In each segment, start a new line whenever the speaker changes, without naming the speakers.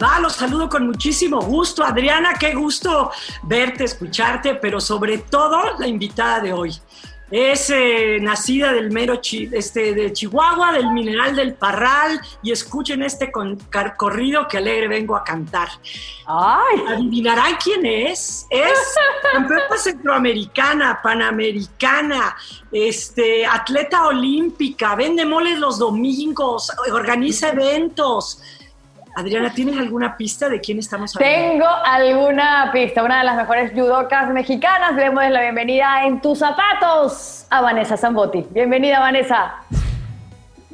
Va? Los saludo con muchísimo gusto. Adriana, qué gusto verte, escucharte, pero sobre todo la invitada de hoy. Es eh, nacida del mero este, de Chihuahua, del mineral del Parral, y escuchen este con, corrido que alegre vengo a cantar.
Ay.
¿Adivinarán quién es? Es campeona centroamericana, panamericana, este, atleta olímpica, vende moles los domingos, organiza eventos Adriana, ¿tienes alguna pista de quién estamos hablando?
Tengo alguna pista. Una de las mejores judocas mexicanas. Le damos la bienvenida en tus zapatos a Vanessa Zambotti. Bienvenida, Vanessa.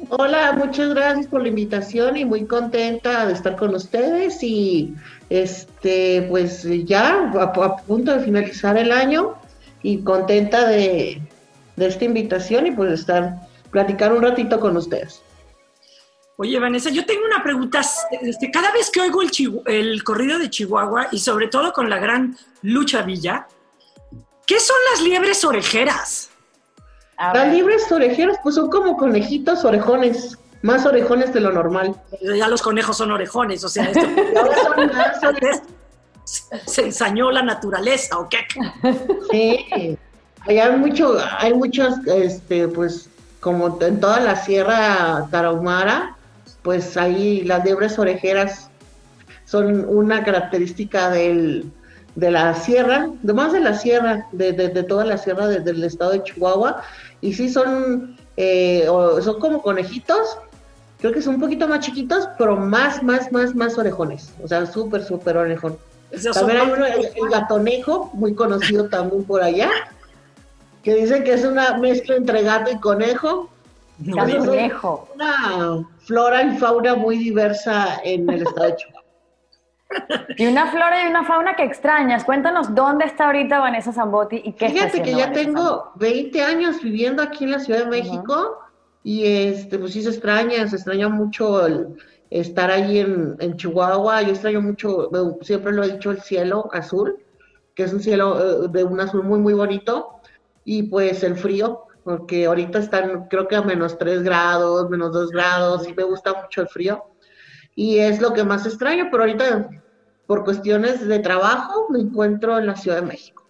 Hola, muchas gracias por la invitación y muy contenta de estar con ustedes y este pues ya a, punto de finalizar el año y contenta de, de esta invitación y pues estar platicar un ratito con ustedes.
Oye, Vanessa, yo tengo una pregunta. Este, cada vez que oigo el, el corrido de Chihuahua y sobre todo con la gran Lucha Villa, ¿qué son las liebres orejeras?
Las liebres orejeras, pues son como conejitos orejones, más orejones de lo normal.
Ya los conejos son orejones, o sea, esto, se ensañó la naturaleza, ¿o qué?
Sí, hay mucho, hay muchos, este, pues, como en toda la sierra tarahumara, pues ahí las liebres orejeras son una característica del, de la sierra, más de la sierra, de, toda la sierra del estado de Chihuahua, y sí son, eh, son como conejitos, creo que son un poquito más chiquitos, pero más, más, más, más orejones, o sea, súper, súper orejón. También hay uno, el, gatonejo, muy conocido también por allá, que dicen que es una mezcla entre gato y conejo.
Gatonejo.
Una flora y fauna muy diversa en el estado de Chihuahua.
Y una flora y una fauna que extrañas. Cuéntanos dónde está ahorita Vanessa Zambotti y qué
Fíjate
que
ya tengo 20 años viviendo aquí en la Ciudad de México y este, pues sí se extraña, se extraña mucho el estar ahí en, Chihuahua. Yo extraño mucho, siempre lo he dicho, el cielo azul, que es un cielo eh, de un azul muy, muy bonito. Y pues el frío, porque ahorita están creo que a menos 3 grados, menos 2 grados, y me gusta mucho el frío. Y es lo que más extraño, pero ahorita por cuestiones de trabajo me encuentro en la Ciudad de México.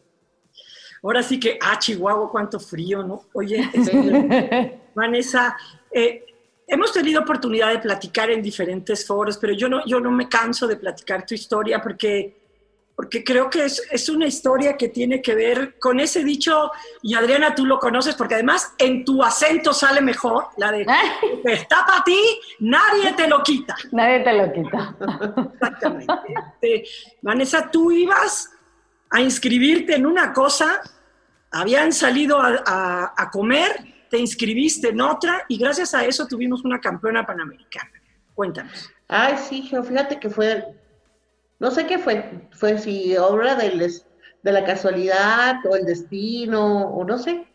Ahora sí que, ah, Chihuahua, cuánto frío, ¿no? Oye, este, Vanessa, eh, hemos tenido oportunidad de platicar en diferentes foros, pero yo no, yo no me canso de platicar tu historia porque porque creo que es, es, una historia que tiene que ver con ese dicho, y Adriana, tú lo conoces, porque además en tu acento sale mejor, la de, está para ti, nadie te lo quita.
Nadie te lo quita.
Exactamente. Este, Vanessa, tú ibas a inscribirte en una cosa, habían salido a, a comer, te inscribiste en otra, y gracias a eso tuvimos una campeona panamericana. Cuéntanos.
Ay, sí, fíjate que fue no sé qué fue, fue si obra de la casualidad o el destino, o no sé.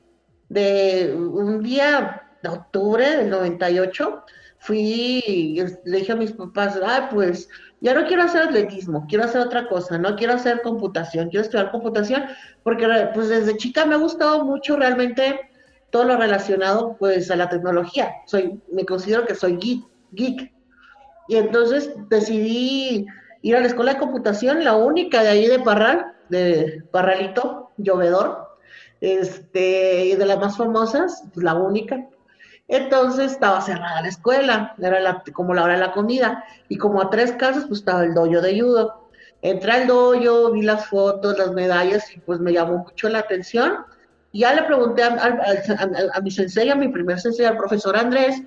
De un día de octubre del 98, fui le dije a mis papás, ah, pues ya no quiero hacer atletismo, quiero hacer otra cosa, no quiero hacer computación, quiero estudiar computación, porque pues desde chica me ha gustado mucho realmente todo lo relacionado pues a la tecnología. Soy, me considero que soy geek, geek. Y entonces decidí ir a la escuela de computación, la única de ahí de Parral, de Parralito, Llovedor, este, y de las más famosas, pues, la única. Entonces estaba cerrada la escuela, era como la hora de la comida, y como a tres casas, pues estaba el dojo de judo. Entré al dojo, vi las fotos, las medallas, y pues me llamó mucho la atención. Y ya le pregunté a, a, a mi sensei, a mi primer sensei, al profesor Andrés,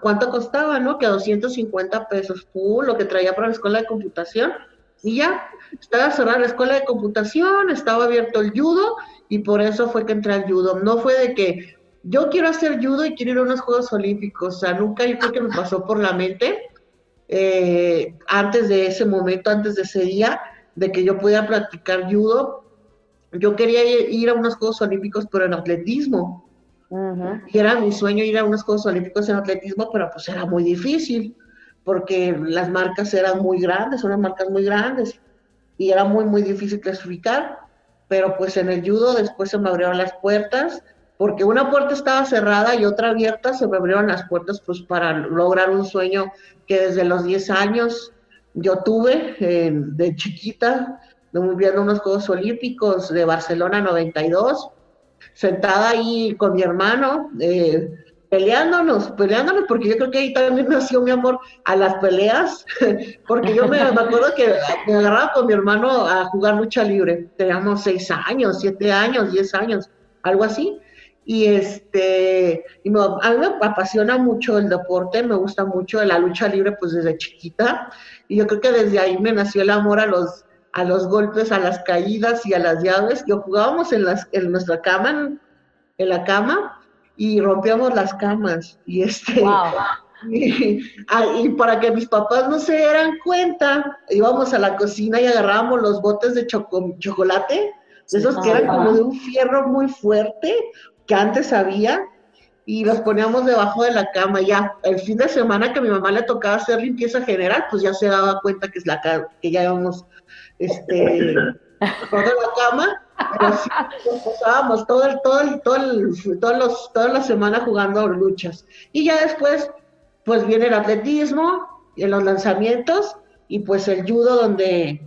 cuánto costaba, ¿no? Que a 250 pesos, full, lo que traía para la escuela de computación. Y ya, estaba cerrada la escuela de computación, estaba abierto el judo, y por eso fue que entré al judo. No fue de que yo quiero hacer judo y quiero ir a unos Juegos Olímpicos, o sea, nunca yo creo que me pasó por la mente eh, antes de ese momento, antes de ese día, de que yo pudiera practicar judo. Yo quería ir a unos Juegos Olímpicos, pero en atletismo. Y era mi sueño ir a unos Juegos Olímpicos en atletismo, pero pues era muy difícil, porque las marcas eran muy grandes, son marcas muy grandes, y era muy, muy difícil clasificar. Pero pues en el judo después se me abrieron las puertas, porque una puerta estaba cerrada y otra abierta, se me abrieron las puertas pues para lograr un sueño que desde los 10 años yo tuve eh, de chiquita, viendo unos Juegos Olímpicos de Barcelona 92, sentada ahí con mi hermano, eh, peleándonos, peleándonos, porque yo creo que ahí también nació mi amor a las peleas, porque yo me, acuerdo que me agarraba con mi hermano a jugar lucha libre, teníamos seis años, siete años, diez años, algo así, y este, y a mí me apasiona mucho el deporte, me gusta mucho la lucha libre pues desde chiquita, y yo creo que desde ahí me nació el amor a los, a los golpes, a las caídas y a las llaves. Yo jugábamos en, las, en nuestra cama, en, la cama, y rompíamos las camas, y este... Y, para que mis papás no se dieran cuenta, íbamos a la cocina y agarrábamos los botes de chocolate, esos que eran como de un fierro muy fuerte, que antes había y los poníamos debajo de la cama. Ya el fin de semana que a mi mamá le tocaba hacer limpieza general, pues ya se daba cuenta que, es la, que ya íbamos este, toda la cama. Pero pasábamos todo el, todo el, todo el, todos los, toda la semana jugando luchas. Y ya después, pues viene el atletismo, y los lanzamientos y pues el judo donde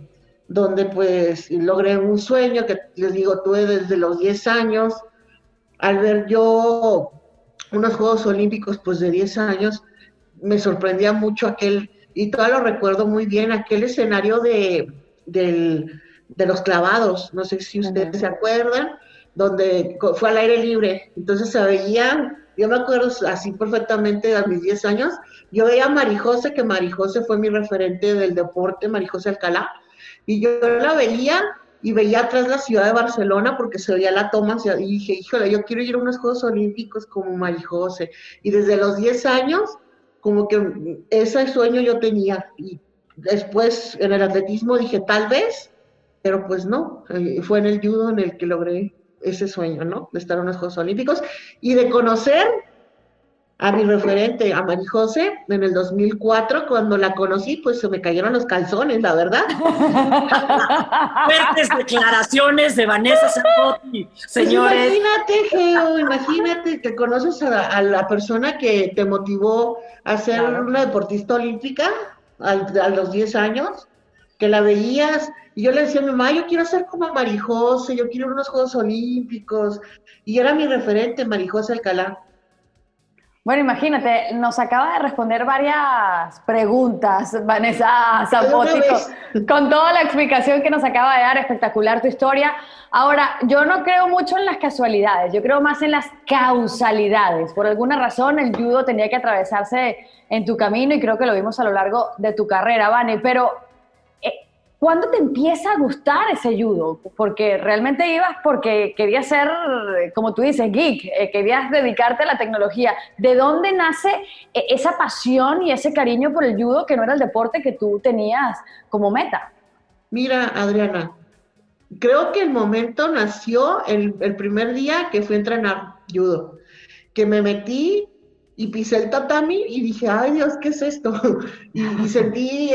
donde pues logré un sueño que les digo, tuve desde los 10 años, al ver yo unos Juegos Olímpicos pues de 10 años, me sorprendía mucho aquel, y todavía lo recuerdo muy bien, aquel escenario de, de los clavados, no sé si ustedes se acuerdan, donde fue al aire libre, entonces se veía, yo me acuerdo así perfectamente a mis 10 años, yo veía a Marijose, que Marijose fue mi referente del deporte, Marijose Alcalá, y yo la veía y veía atrás la ciudad de Barcelona porque se veía la toma y dije, híjole, yo quiero ir a unos Juegos Olímpicos como Marijose. Y desde los 10 años, como que ese sueño yo tenía. Y después en el atletismo dije, tal vez, pero pues no, eh, fue en el judo en el que logré ese sueño, ¿no? De estar en unos Juegos Olímpicos y de conocer a mi referente, a Marijose, en el 2004, cuando la conocí, pues se me cayeron los calzones, la verdad.
Fuertes declaraciones de Vanessa Zambotti,
pues
señores.
imagínate, Geo, imagínate que conoces a, la persona que te motivó a ser una deportista olímpica a, a los 10 años, que la veías, y yo le decía a mi mamá, yo quiero ser como Marijose, yo quiero unos Juegos Olímpicos, y era mi referente, Marijose Alcalá.
Bueno, imagínate, nos acaba de responder varias preguntas, Vanessa Zampotti, con, toda la explicación que nos acaba de dar, espectacular tu historia. Ahora, yo no creo mucho en las casualidades, yo creo más en las causalidades. Por alguna razón, el judo tenía que atravesarse en tu camino y creo que lo vimos a lo largo de tu carrera, Vane, pero ¿Cuándo te empieza a gustar ese judo? Porque realmente ibas porque querías ser, como tú dices, geek, eh, querías dedicarte a la tecnología. ¿De dónde nace eh, esa pasión y ese cariño por el judo que no era el deporte que tú tenías como meta?
Mira, Adriana, creo que el momento nació el, el primer día que fui a entrenar judo, que me metí y pisé el tatami y dije, ay Dios, ¿qué es esto? Y, sentí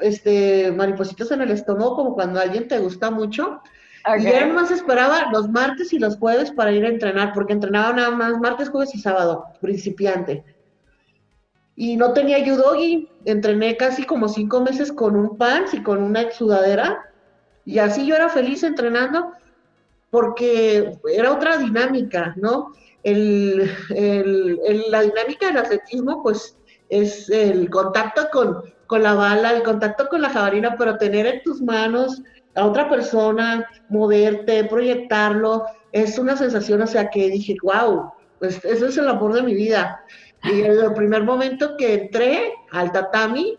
este, maripositas en el estómago como cuando alguien te gusta mucho. Y ya más esperaba los martes y los jueves para ir a entrenar, porque entrenaba nada más martes, jueves y sábado, principiante. Y no tenía y entrené casi como cinco meses con un pants y con una sudadera, y así yo era feliz entrenando, porque era otra dinámica, ¿no? el, la dinámica del atletismo, pues, es el contacto con, con la bala, el contacto con la jabalina, pero tener en tus manos a otra persona, moverte, proyectarlo, es una sensación, o sea, que dije, wow, pues ese es el amor de mi vida. Y el primer momento que entré al tatami,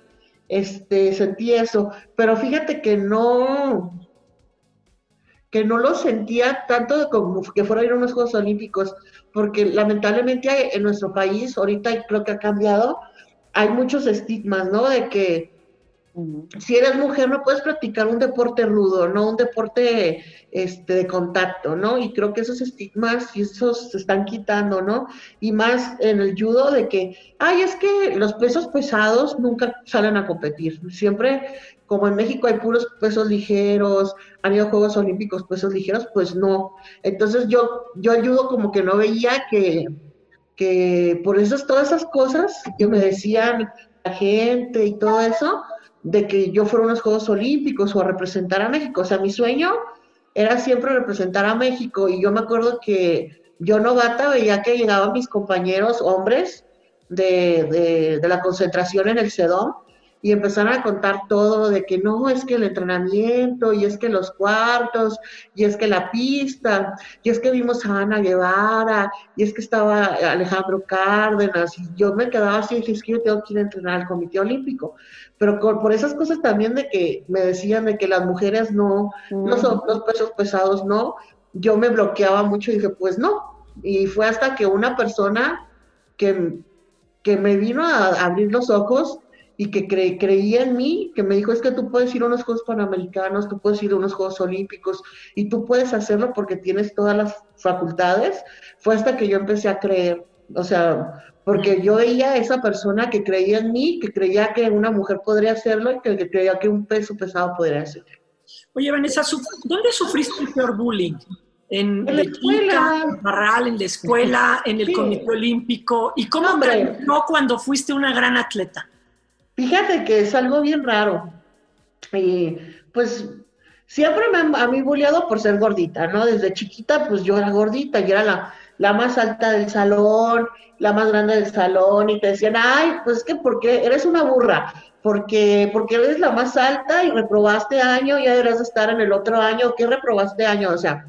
este, sentí eso, pero fíjate que no, que no lo sentía tanto como que fuera a ir a unos Juegos Olímpicos, porque lamentablemente en nuestro país, ahorita creo que ha cambiado, hay muchos estigmas, ¿no? De que si eres mujer no puedes practicar un deporte rudo, no un deporte este, de contacto, ¿no? Y creo que esos estigmas y esos se están quitando, ¿no? Y más en el judo de que, ay, es que los pesos pesados nunca salen a competir. Siempre, como en México hay puros pesos ligeros, han ido Juegos Olímpicos pesos ligeros, pues no. Entonces yo, yo ayudo como que no veía que, que por esas, todas esas cosas que me decían la gente y todo eso, de que yo fuera a unos Juegos Olímpicos o a representar a México. O sea, mi sueño era siempre representar a México y yo me acuerdo que yo novata veía que llegaban mis compañeros hombres de, de la concentración en el CEDOM y empezaron a contar todo de que no, es que el entrenamiento, y es que los cuartos, y es que la pista, y es que vimos a Ana Guevara, y es que estaba Alejandro Cárdenas, y yo me quedaba así, y es que yo tengo que ir a entrenar al Comité Olímpico. Pero por esas cosas también de que me decían de que las mujeres no, no son los pesos pesados, no, yo me bloqueaba mucho y dije, pues no. Y fue hasta que una persona que, que me vino a abrir los ojos, y que creía en mí, que me dijo, es que tú puedes ir a unos Juegos Panamericanos, tú puedes ir a unos Juegos Olímpicos y tú puedes hacerlo porque tienes todas las facultades, fue hasta que yo empecé a creer, o sea, porque yo veía a esa persona que creía en mí, que creía que una mujer podría hacerlo y que, creía que un peso pesado podría hacerlo.
Oye, Vanessa, ¿dónde sufriste el peor bullying? En,
la escuela.
En Barral, en la escuela, en el Comité Olímpico. ¿Y cómo no, cuando fuiste una gran atleta?
Fíjate que es algo bien raro. Y pues siempre me han a mí bulleado por ser gordita, ¿no? Desde chiquita, pues yo era gordita, y era la, la más alta del salón, la más grande del salón, y te decían, ay, pues es que porque eres una burra, porque, porque eres la más alta y reprobaste año, ya deberías estar en el otro año, ¿qué reprobaste año? O sea,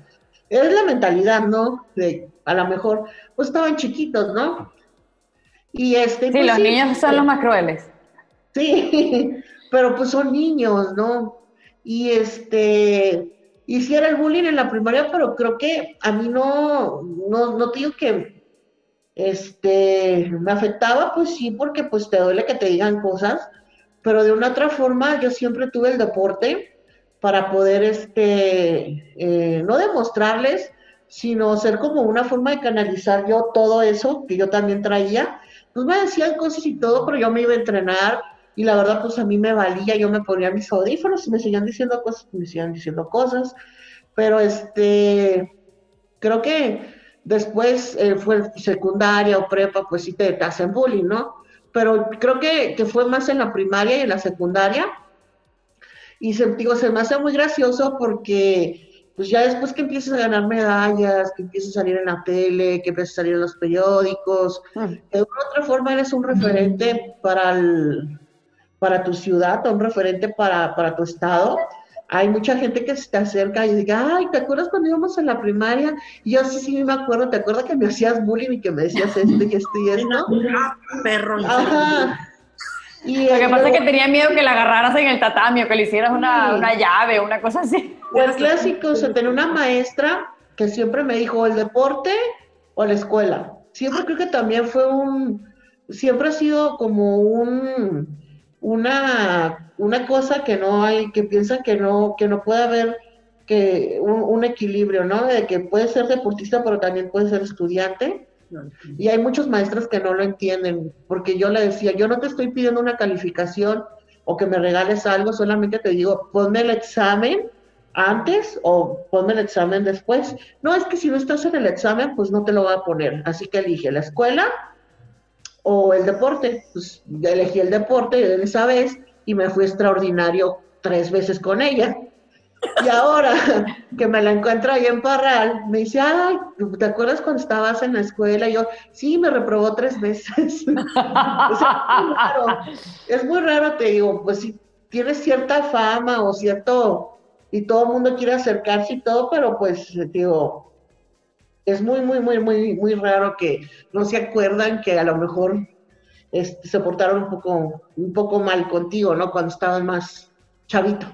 es la mentalidad, ¿no? De, a lo mejor, pues estaban chiquitos, ¿no?
Y este. Sí, pues los niños son los más crueles.
Sí, pero pues son niños, ¿no? Y este, hiciera el bullying en la primaria, pero creo que a mí no, no, no te digo que este, me afectaba, pues sí, porque pues te duele que te digan cosas, pero de una otra forma yo siempre tuve el deporte para poder, este, eh, no demostrarles, sino ser como una forma de canalizar yo todo eso que yo también traía. Pues me decían cosas y todo, pero yo me iba a entrenar, y la verdad pues a mí me valía, yo me ponía mis audífonos y me seguían diciendo cosas, me seguían diciendo cosas, pero este, creo que después eh, fue secundaria o prepa, pues sí te, hacen bullying, ¿no? Pero creo que, fue más en la primaria y en la secundaria, y se, digo, se me hace muy gracioso porque pues ya después que empiezas a ganar medallas, que empiezas a salir en la tele, que empiezas a salir en los periódicos, mm. de una otra forma eres un referente para el, para tu ciudad, un referente para, para tu estado. Hay mucha gente que se te acerca y diga, ay, ¿te acuerdas cuando íbamos en la primaria? Y yo sí, sí me acuerdo, ¿te acuerdas que me hacías bullying y que me decías esto y esto y esto?
Perro.
Ajá.
Y Lo que pasa es que tenía miedo que la agarraras en el tatami o que le hicieras una, una llave o una cosa así.
El clásico, o sea, tenía una maestra que siempre me dijo, el deporte o la escuela. Siempre creo que también fue un, siempre ha sido como un, una, una cosa que no hay, que piensan que no, que no puede haber que un, equilibrio, ¿no? De que puede ser deportista, pero también puede ser estudiante. Y hay muchos maestros que no lo entienden, porque yo le decía, yo no te estoy pidiendo una calificación o que me regales algo, solamente te digo, ponme el examen antes o ponme el examen después. No, es que si no estás en el examen, pues no te lo va a poner. Así que elige la escuela o el deporte. Pues elegí el deporte esa vez y me fui extraordinario tres veces con ella. Y ahora que me la encuentro ahí en Parral, me dice, ay, ¿te acuerdas cuando estabas en la escuela? Yo, sí, me reprobó tres veces. es, muy raro. es muy raro, te digo, pues si tienes cierta fama o cierto, y todo el mundo quiere acercarse y todo, pero pues, digo, es muy, muy, muy, muy, muy raro que no se acuerdan que a lo mejor este, se portaron un poco, un poco mal contigo, ¿no? Cuando estaban más chavito.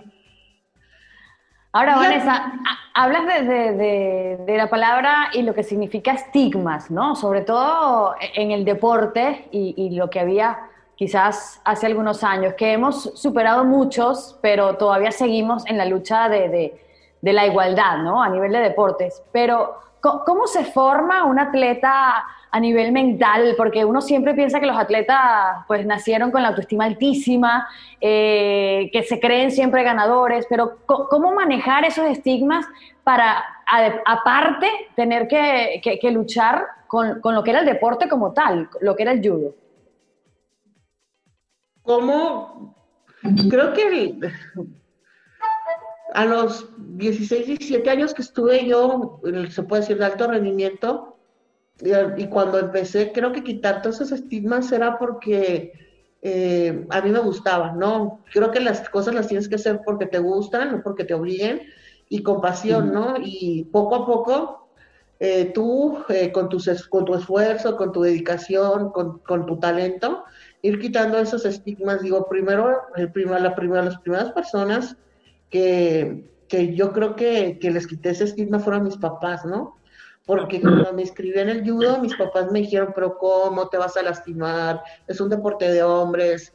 Ahora, Vanessa, hablas de, la palabra y lo que significa estigmas, ¿no? Sobre todo en el deporte y, lo que había quizás hace algunos años, que hemos superado muchos, pero todavía seguimos en la lucha de, la igualdad, ¿no? A nivel de deportes. Pero, ¿cómo se forma un atleta a nivel mental, porque uno siempre piensa que los atletas pues nacieron con la autoestima altísima, eh, que se creen siempre ganadores, pero ¿cómo manejar esos estigmas para, aparte, tener que, luchar con, lo que era el deporte como tal, lo que era el judo?
¿Cómo? Creo que a los 16, 17 años que estuve yo, se puede decir, de alto rendimiento, y cuando empecé, creo que quitar todos esos estigmas era porque eh, a mí me gustaba, ¿no? Creo que las cosas las tienes que hacer porque te gustan, no porque te obliguen, y con pasión, ¿no? Y poco a poco, eh, tú, eh, con, tu, con tu esfuerzo, con tu dedicación, con, con, tu talento, ir quitando esos estigmas. Digo, primero, el primer, la primera, las primeras personas que, que yo creo que, que les quité ese estigma fueron mis papás, ¿no? porque cuando me inscribí en el judo, mis papás me dijeron, pero ¿cómo te vas a lastimar? Es un deporte de hombres.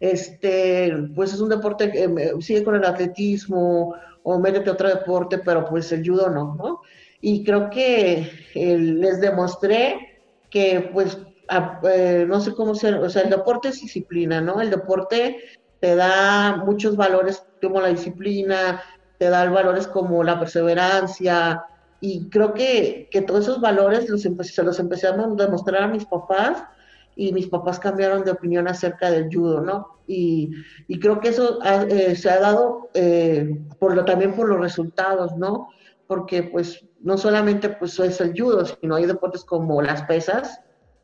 Este, pues es un deporte que sigue con el atletismo o métete a otro deporte, pero pues el judo no, ¿no? Y creo que les demostré que pues eh, no sé cómo ser, o sea, el deporte es disciplina, ¿no? El deporte te da muchos valores como la disciplina, te da valores como la perseverancia, y creo que, que todos esos valores los se los empecé a demostrar a mis papás y mis papás cambiaron de opinión acerca del judo, ¿no? Y, y creo que eso eh, se ha dado eh, por lo, también por los resultados, ¿no? Porque pues no solamente pues es el judo, sino hay deportes como las pesas,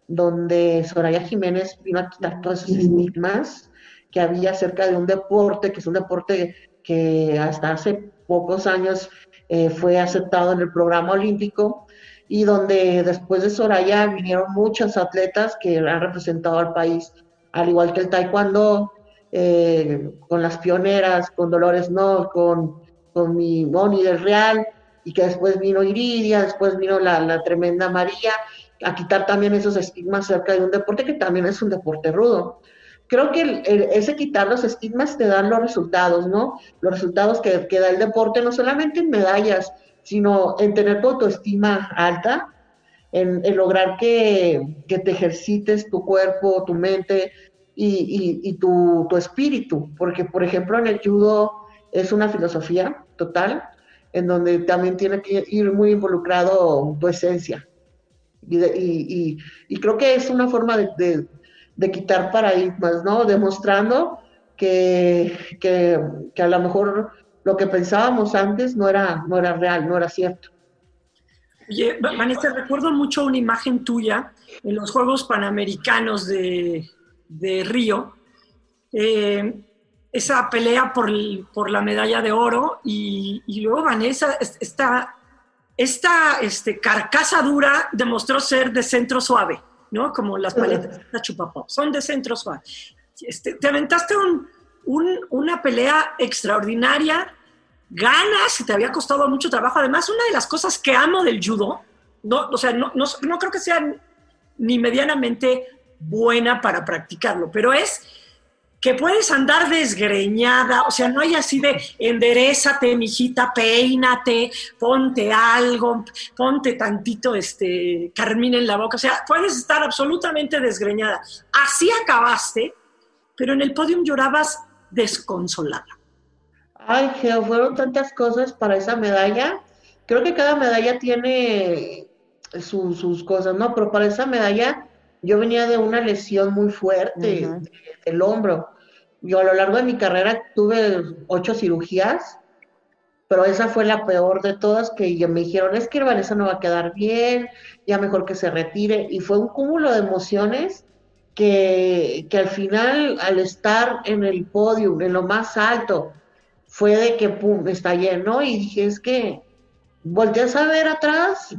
donde Soraya Jiménez vino a quitar todos esos estigmas que había acerca de un deporte, que es un deporte que hasta hace pocos años eh, fue aceptado en el programa olímpico y donde después de Soraya vinieron muchos atletas que han representado al país, al igual que el taekwondo, eh, con las pioneras, con Dolores No, con, con mi Moni del Real, y que después vino Iridia, después vino la, la tremenda María, a quitar también esos estigmas acerca de un deporte que también es un deporte rudo creo que ese quitar los estigmas te dan los resultados, ¿no? Los resultados que, que, da el deporte, no solamente en medallas, sino en tener tu autoestima alta, en, lograr que, te ejercites tu cuerpo, tu mente y, tu, tu, espíritu, porque por ejemplo en el judo es una filosofía total, en donde también tiene que ir muy involucrado tu esencia. Y, creo que es una forma de de quitar paradigmas, ¿no? Demostrando que, que, a lo mejor lo que pensábamos antes no era, no era real, no era cierto.
Oye, Vanessa, recuerdo mucho una imagen tuya en los Juegos Panamericanos de, de Río. Eh, esa pelea por, por, la medalla de oro y, y luego Vanessa, esta, esta este, carcasa dura demostró ser de centro suave. ¿No? Como las paletas de chupapop, son de centro suave. Este, te aventaste una pelea extraordinaria, ganas, y te había costado mucho trabajo. Además, una de las cosas que amo del judo, no, o sea, no, no creo que sea ni medianamente buena para practicarlo, pero es que puedes andar desgreñada, o sea, no hay así de enderezate, mijita, peínate, ponte algo, ponte tantito este carmín en la boca, o sea, puedes estar absolutamente desgreñada. Así acabaste, pero en el podio llorabas desconsolada.
Ay, Geo, fueron tantas cosas para esa medalla. Creo que cada medalla tiene sus cosas, ¿no? Pero para esa medalla yo venía de una lesión muy fuerte del hombro. Yo a lo largo de mi carrera tuve ocho cirugías, pero esa fue la peor de todas, que me dijeron, es que Vanessa no va a quedar bien, ya mejor que se retire. Y fue un cúmulo de emociones que, que al final, al estar en el podio, en lo más alto, fue de que, pum, estallé, ¿no? Y dije, es que volteas a ver atrás,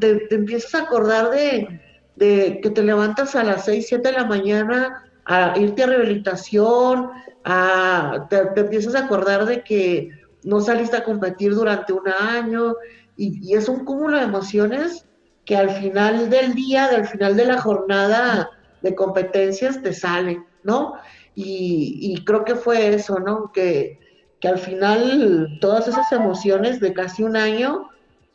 te, te empiezas a acordar de de que te levantas a las 6, 7 de la mañana a irte a rehabilitación, a, te, empiezas a acordar de que no saliste a competir durante un año y, es un cúmulo de emociones que al final del día, al final de la jornada de competencias te salen, ¿no? Y, creo que fue eso, ¿no? Que, que al final todas esas emociones de casi un año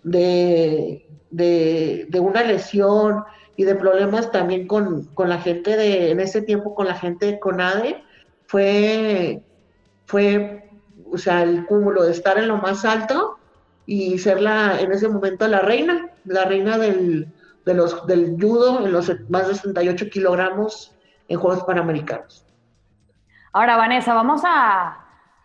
de, de, una lesión y de problemas también con, con, la gente de, en ese tiempo con la gente de CONADE, fue, fue, o sea, el cúmulo de estar en lo más alto y ser la, en ese momento la reina, la reina del, de los, del judo en los más de 68 kilogramos en Juegos Panamericanos.
Ahora, Vanessa, vamos a,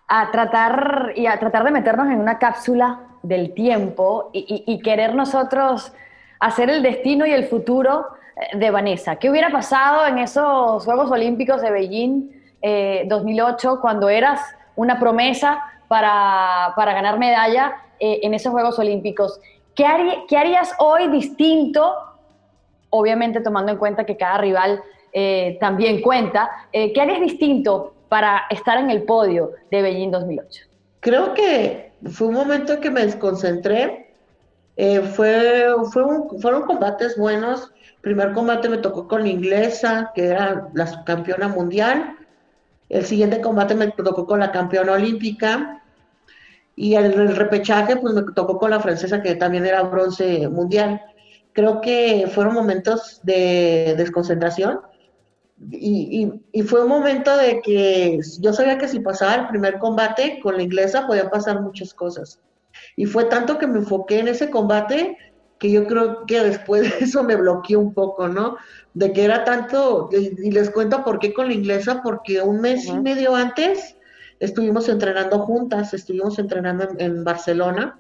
a tratar y a tratar de meternos en una cápsula del tiempo y, y, querer nosotros hacer el destino y el futuro eh, de Vanessa. ¿Qué hubiera pasado en esos Juegos Olímpicos de Beijing 2008 eh, cuando eras una promesa para, para ganar medalla eh, en esos Juegos Olímpicos? ¿Qué, ¿Qué, harías hoy distinto? Obviamente tomando en cuenta que cada rival también cuenta. ¿Qué harías distinto para estar en el podio de Beijing 2008?
Creo que fue un momento en que me desconcentré. Eh, fue, fue fueron combates buenos. primer combate me tocó con la inglesa, que era la campeona mundial. El siguiente combate me tocó con la campeona olímpica. Y el, el repechaje, pues me tocó con la francesa, que también era bronce mundial. Creo que fueron momentos de desconcentración y, y, fue un momento de que yo sabía que si pasaba el primer combate con la inglesa podía pasar muchas cosas. Y fue tanto que me enfoqué en ese combate que yo creo que después de eso me bloqueé un poco, ¿no? De que era tanto, y, les cuento por qué con la inglesa, porque un mes y medio antes estuvimos entrenando juntas, estuvimos entrenando en, en Barcelona.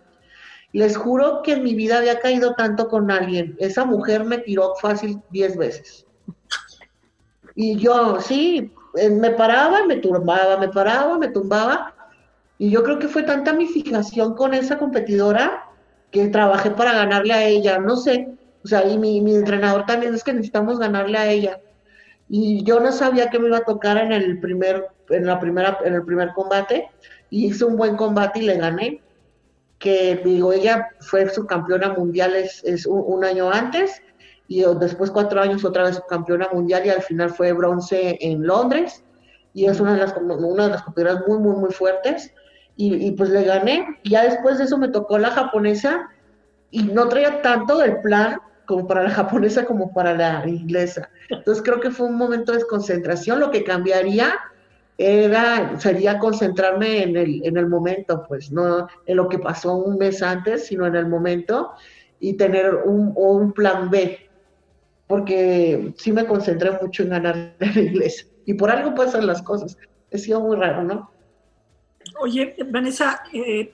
Les juro que en mi vida había caído tanto con alguien. Esa mujer me tiró fácil 10 veces. Y yo, sí, eh, me paraba, me tumbaba, me paraba, me tumbaba. Y yo creo que fue tanta mi fijación con esa competidora que trabajé para ganarle a ella, no sé. O sea, y mi, mi entrenador también es que necesitamos ganarle a ella. Y yo no sabía que me iba a tocar en el primer, en la primera, en el primer combate. Y hice un buen combate y le gané. Que digo, ella fue su campeona mundial es, es un año antes y después cuatro años otra vez campeona mundial y al final fue bronce en Londres y es una de las, una de las competidoras muy, muy, muy fuertes y, pues le gané. Y ya después de eso me tocó la japonesa y no traía tanto del plan como para la japonesa como para la inglesa. Entonces creo que fue un momento de desconcentración. Lo que cambiaría era, sería concentrarme en el, en el momento, pues no en lo que pasó un mes antes, sino en el momento y tener un, un plan B porque sí me concentré mucho en ganar la iglesia. Y por algo pasan las cosas. Ha sido muy raro, ¿no?
Oye, Vanessa, eh,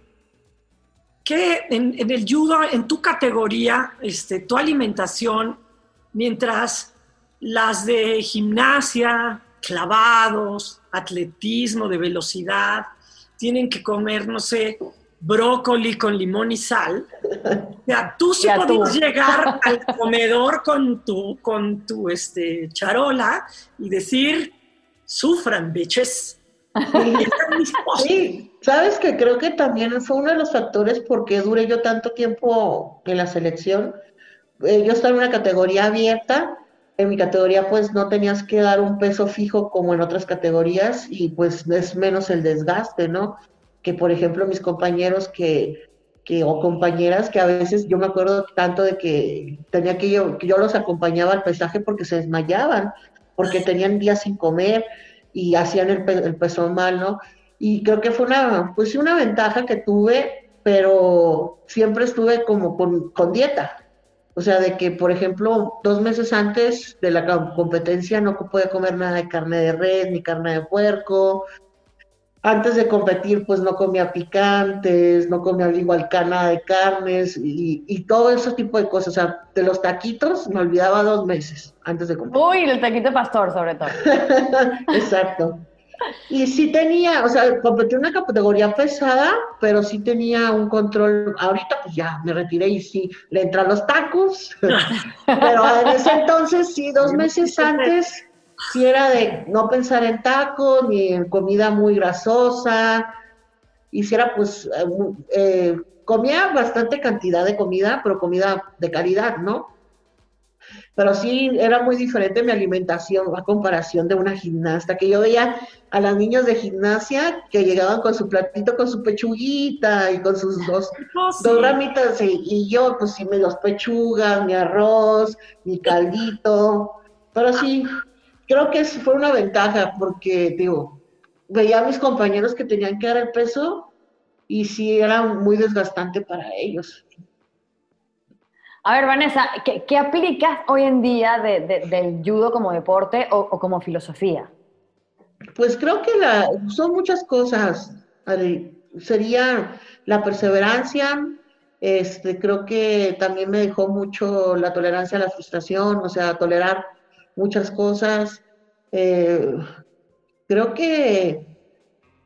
¿qué en, el judo, en tu categoría, este, tu alimentación, mientras las de gimnasia, clavados, atletismo de velocidad, tienen que comer, no sé, brócoli con limón y sal. O sea, tú sí podías llegar al comedor con tu, con tu este, charola y decir, sufran, bitches.
Sí, sabes que creo que también fue uno de los factores por qué duré yo tanto tiempo en la selección. Eh, yo estaba en una categoría abierta, en mi categoría pues no tenías que dar un peso fijo como en otras categorías y pues es menos el desgaste, ¿no? que por ejemplo mis compañeros que, que, o compañeras que a veces yo me acuerdo tanto de que tenía que yo, yo los acompañaba al pesaje porque se desmayaban, porque tenían días sin comer y hacían el, el peso mal, ¿no? Y creo que fue una, pues una ventaja que tuve, pero siempre estuve como con, con dieta. O sea, de que, por ejemplo, dos meses antes de la competencia no podía comer nada de carne de res ni carne de puerco, antes de competir, pues no comía picantes, no comía igual cana de carnes y, todo ese tipo de cosas. O sea, de los taquitos me olvidaba dos meses antes de competir.
Uy, el taquito pastor, sobre todo.
Exacto. Y sí tenía, o sea, competí una categoría pesada, pero sí tenía un control. Ahorita, pues ya me retiré y sí, le entran los tacos. pero en ese entonces, sí, dos meses antes si era de no pensar en tacos ni en comida muy grasosa. hiciera pues, eh, comía bastante cantidad de comida, pero comida de calidad, ¿no? Pero sí era muy diferente mi alimentación a comparación de una gimnasta, que yo veía a las niñas de gimnasia que llegaban con su platito, con su pechuguita y con sus dos, oh, dos ramitas, y, yo pues sí, me dos pechugas, mi arroz, mi caldito, pero sí, creo que fue una ventaja porque, digo, veía a mis compañeros que tenían que dar el peso y sí era muy desgastante para ellos.
A ver, Vanessa, ¿qué, aplicas hoy en día del judo como deporte o, como filosofía?
Pues creo que son muchas cosas. Sería la perseverancia, este, creo que también me dejó mucho la tolerancia a la frustración, o sea, tolerar muchas cosas. Eh, creo que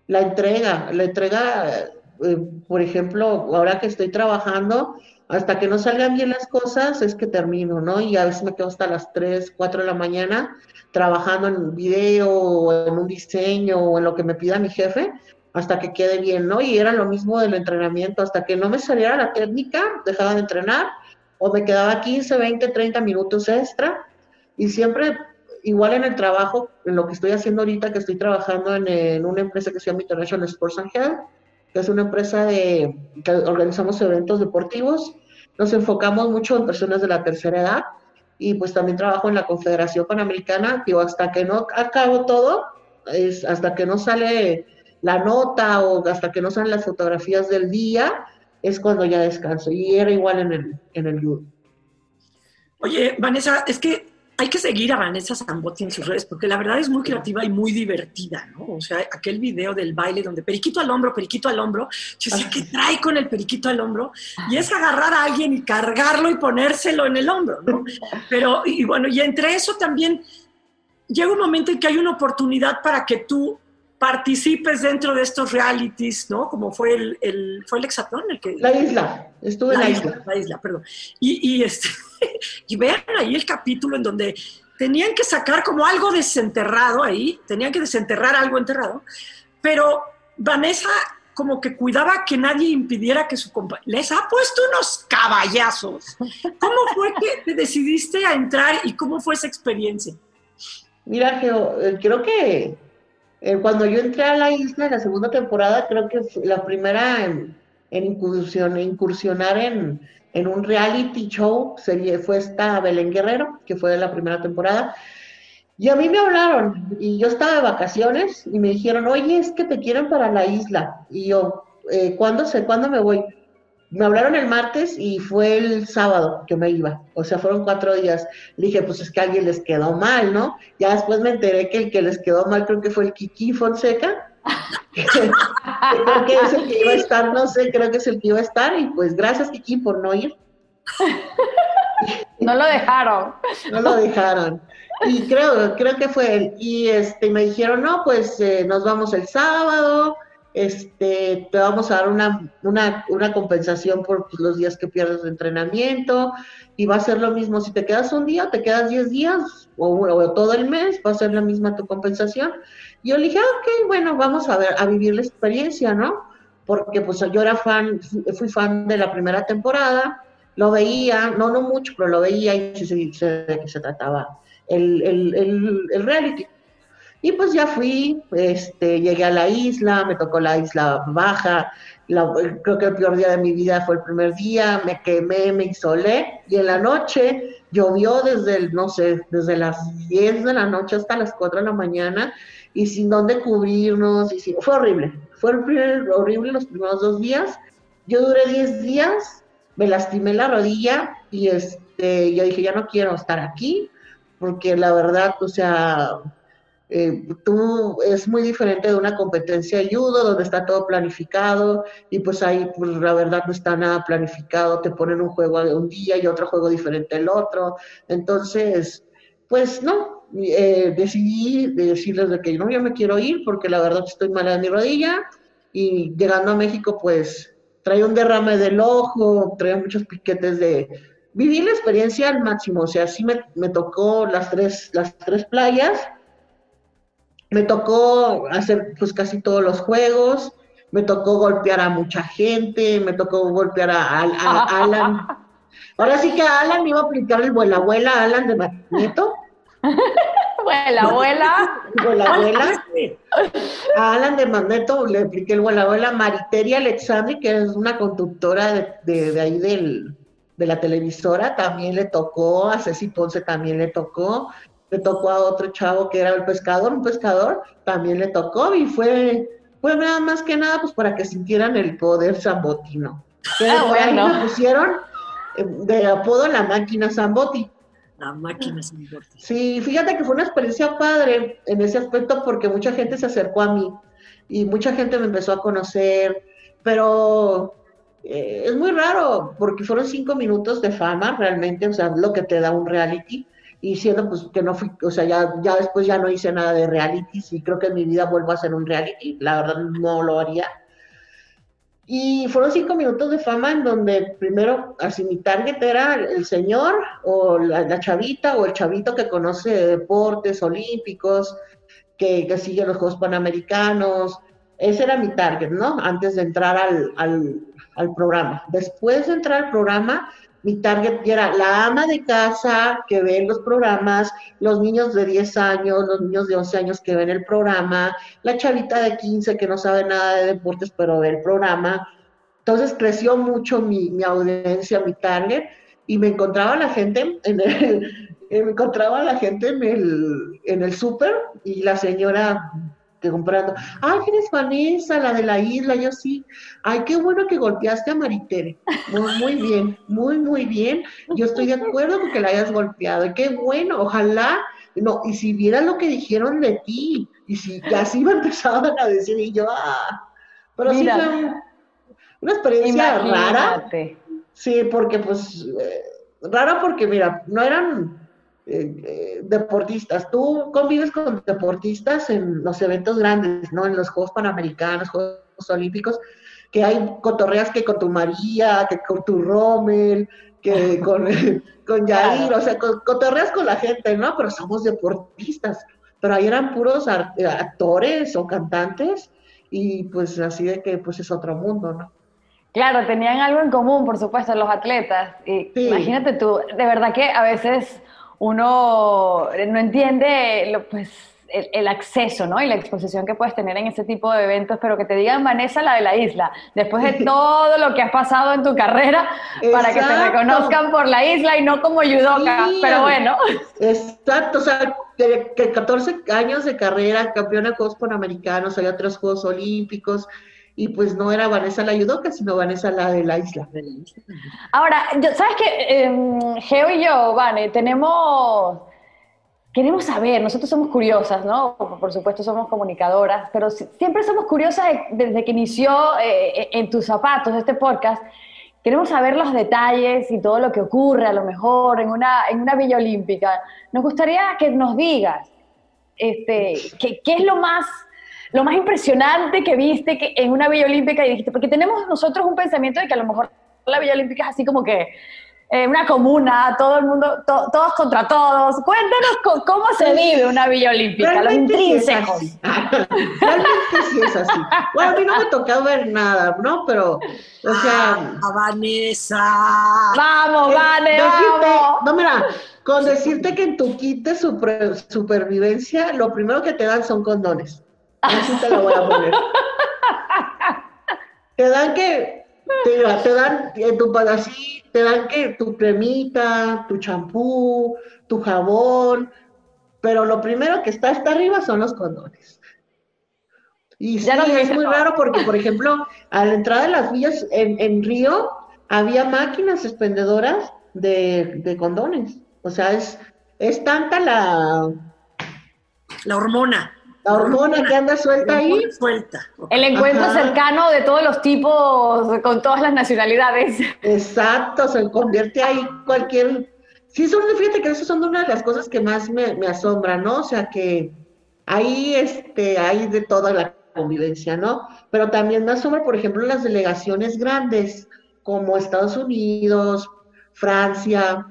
la entrega, la entrega, eh, por ejemplo, ahora que estoy trabajando, hasta que no salgan bien las cosas es que termino, ¿no? Y a veces me quedo hasta las 3, 4 de la mañana trabajando en un video o en un diseño o en lo que me pida mi jefe hasta que quede bien, ¿no? Y era lo mismo del entrenamiento, hasta que no me saliera la técnica, dejaba de entrenar o me quedaba 15, 20, 30 minutos extra y siempre igual en el trabajo, en lo que estoy haciendo ahorita, que estoy trabajando en, una empresa que se llama International Sports and Health, que es una empresa de que organizamos eventos deportivos nos enfocamos mucho en personas de la tercera edad y pues también trabajo en la Confederación Panamericana, digo, hasta que no acabo todo, es hasta que no sale la nota o hasta que no salen las fotografías del día, es cuando ya descanso. Y era igual en el, en el
Oye, Vanessa, es que hay que seguir a Vanessa Zambotti en sus redes porque la verdad es muy creativa y muy divertida, ¿no? O sea, aquel video del baile donde periquito al hombro, periquito al hombro, yo sé ¿qué trae con el periquito al hombro? Y es agarrar a alguien y cargarlo y ponérselo en el hombro, ¿no? Pero, y bueno, y entre eso también llega un momento en que hay una oportunidad para que tú participes dentro de estos realities, ¿no? Como fue el, el fue el el que...
La isla, estuve en la isla.
La isla, perdón. Y, y, este, y vean ahí el capítulo en donde tenían que sacar como algo desenterrado ahí, tenían que desenterrar algo enterrado, pero Vanessa como que cuidaba que nadie impidiera que su compañero... Les ha puesto unos caballazos. ¿Cómo fue que te decidiste a entrar y cómo fue esa experiencia?
Mira, eh, creo que eh, cuando yo entré a la isla en la segunda temporada, creo que la primera en, incursionar en, un reality show fue esta Belén Guerrero, que fue de la primera temporada. Y a mí me hablaron, y yo estaba de vacaciones, y me dijeron, oye, es que te quieren para la isla. Y yo, eh, ¿cuándo, sé, ¿cuándo me voy? Me hablaron el martes y fue el sábado que me iba, o sea, fueron cuatro días. Le dije, pues es que a alguien les quedó mal, ¿no? Ya después me enteré que el que les quedó mal creo que fue el Kiki Fonseca, creo que es el que iba a estar, no sé, creo que es el que iba a estar, y pues gracias Kiki por no ir.
no lo dejaron.
No lo dejaron. Y creo, creo que fue él. Y este, me dijeron, no, pues eh, nos vamos el sábado, este, te vamos a dar una, una, una compensación por pues, los días que pierdes de entrenamiento y va a ser lo mismo si te quedas un día, te quedas 10 días o, todo el mes, va a ser la misma tu compensación. Y yo le dije, ah, ok, bueno, vamos a ver, a vivir la experiencia, ¿no? Porque pues yo era fan, fui fan de la primera temporada, lo veía, no, no mucho, pero lo veía y de qué se trataba el, el, el, el reality. Y pues ya fui, este, llegué a la isla, me tocó la isla baja, creo que el peor día de mi vida fue el primer día, me quemé, me isolé y en la noche llovió desde, no sé, desde las 10 de la noche hasta las 4 de la mañana y sin dónde cubrirnos, y fue horrible, fue horrible los primeros dos días. Yo duré 10 días, me lastimé la rodilla y este, yo dije, ya no quiero estar aquí, porque la verdad, o sea, eh, tú es muy diferente de una competencia de judo donde está todo planificado y pues ahí pues la verdad no está nada planificado, te ponen un juego de un día y otro juego diferente el otro, entonces pues no, eh, decidí decirles de que no, yo me quiero ir porque la verdad estoy mala de mi rodilla y llegando a México pues trae un derrame del ojo, trae muchos piquetes de... Viví la experiencia al máximo, o sea, sí me, me tocó las tres, las tres playas, me tocó hacer pues casi todos los juegos, me tocó golpear a mucha gente, me tocó golpear a, Alan. Ahora sí que a Alan iba a aplicar el vuela abuela Alan de Magneto.
vuela abuela.
Vuela abuela. A Alan de Magneto le apliqué el vuela abuela. Mariteria Alexandri, que es una conductora de, de, ahí del, de la televisora, también le tocó. A Ceci Ponce también le tocó. Le tocó a otro chavo que era el pescador, un pescador, también le tocó y fue pues nada más que nada, pues para que sintieran el poder zambotino.
Ah, bueno.
me pusieron eh, de apodo la máquina Zamboti.
La máquina Zamboti.
Sí, fíjate que fue una experiencia padre en ese aspecto porque mucha gente se acercó a mí y mucha gente me empezó a conocer, pero eh, es muy raro porque fueron cinco minutos de fama realmente, o sea, lo que te da un reality y siendo pues que no fui, o sea, ya, ya después ya no hice nada de reality, y creo que en mi vida vuelvo a hacer un reality, la verdad no lo haría. Y fueron cinco minutos de fama en donde primero, así mi target era el señor o la, chavita o el chavito que conoce deportes olímpicos, que, que, sigue los Juegos Panamericanos. Ese era mi target, ¿no? Antes de entrar al, al, al programa. Después de entrar al programa, mi target era la ama de casa que ve los programas, los niños de 10 años, los niños de 11 años que ven el programa, la chavita de 15 que no sabe nada de deportes pero ve el programa. Entonces creció mucho mi, mi audiencia, mi target, y me encontraba la gente en el, me encontraba la gente en el, en el súper y la señora comprando, ay, ¿quién es Vanessa, la de la isla? Yo sí, ay, qué bueno que golpeaste a Maritere. Muy, muy bien, muy, muy bien. Yo estoy de acuerdo con que la hayas golpeado. qué bueno, ojalá, no, y si vieras lo que dijeron de ti, y si así me empezaban a decir, y yo, ah, pero sí fue una experiencia rara. Sí, porque pues, eh, rara porque, mira, no eran eh, eh, deportistas. Tú convives con deportistas en los eventos grandes, ¿no? En los Juegos Panamericanos, Juegos Olímpicos, que hay cotorreas que con tu María, que con tu Rommel, que con, con Yair, o sea, cotorreas con la gente, ¿no? Pero somos deportistas. Pero ahí eran puros eh, actores o cantantes y pues así de que pues es otro mundo, ¿no?
Claro, tenían algo en común, por supuesto, los atletas. Y Imagínate tú, de verdad que a veces uno no entiende pues, el, acceso ¿no? y la exposición que puedes tener en ese tipo de eventos, pero que te digan Vanessa la de la isla, después de todo lo que has pasado en tu carrera, para que te reconozcan por la isla y no como judoka, pero bueno.
Exacto, o sea, que, 14 años de carrera, campeona de Juegos Panamericanos, hay otros Juegos Olímpicos, y pues no era Vanessa la yudoka, sino Vanessa la de la isla.
Ahora, ¿sabes qué? Em, Geo y yo, Vane, tenemos, queremos saber, nosotros somos curiosas, ¿no? Por supuesto somos comunicadoras, pero siempre somos curiosas desde que inició eh, en tus zapatos este podcast. Queremos saber los detalles y todo lo que ocurre a lo mejor en una, en una Villa Olímpica. Nos gustaría que nos digas este, qué es lo más lo más impresionante que viste que en una Villa Olímpica y dijiste, porque tenemos nosotros un pensamiento de que a lo mejor la Villa Olímpica es así como que eh, una comuna, todo el mundo, todos contra todos. Cuéntanos cómo se vive una Villa Olímpica, los intrínsecos.
Realmente sí es así. Bueno, a mí no me tocó ver nada, ¿no? Pero, o sea...
Ah, Vanessa.
Vamos, Vanessa. vamos.
No, mira, con decirte que en tu kit de supervivencia, lo primero que te dan son condones. Así te la voy a poner. te dan que, te, te dan en tu así, te dan que tu cremita, tu champú, tu jabón, pero lo primero que está hasta arriba son los condones. Y sí, es muy raro porque, por ejemplo, a la entrada de las villas en, en Río había máquinas expendedoras de, de, condones. O sea, es, es tanta la...
La hormona.
La hormona que anda suelta ahí.
Suelta.
El encuentro cercano de todos los tipos, con todas las nacionalidades.
Exacto, se convierte ahí cualquier... Sí, son, fíjate que eso son una de las cosas que más me, me asombran, ¿no? O sea, que ahí este, hay de toda la convivencia, ¿no? Pero también me asombra, por ejemplo, las delegaciones grandes, como Estados Unidos, Francia,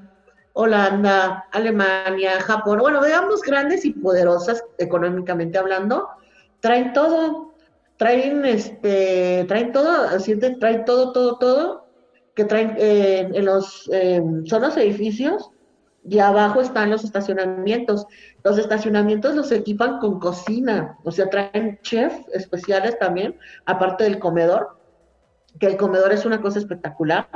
Holanda, Alemania, Japón, bueno, digamos grandes y poderosas económicamente hablando, traen todo, traen, este, traen todo, traen todo, todo, todo, que traen eh, en los, eh, son los edificios y abajo están los estacionamientos. Los estacionamientos los equipan con cocina, o sea, traen chefs especiales también, aparte del comedor, que el comedor es una cosa espectacular,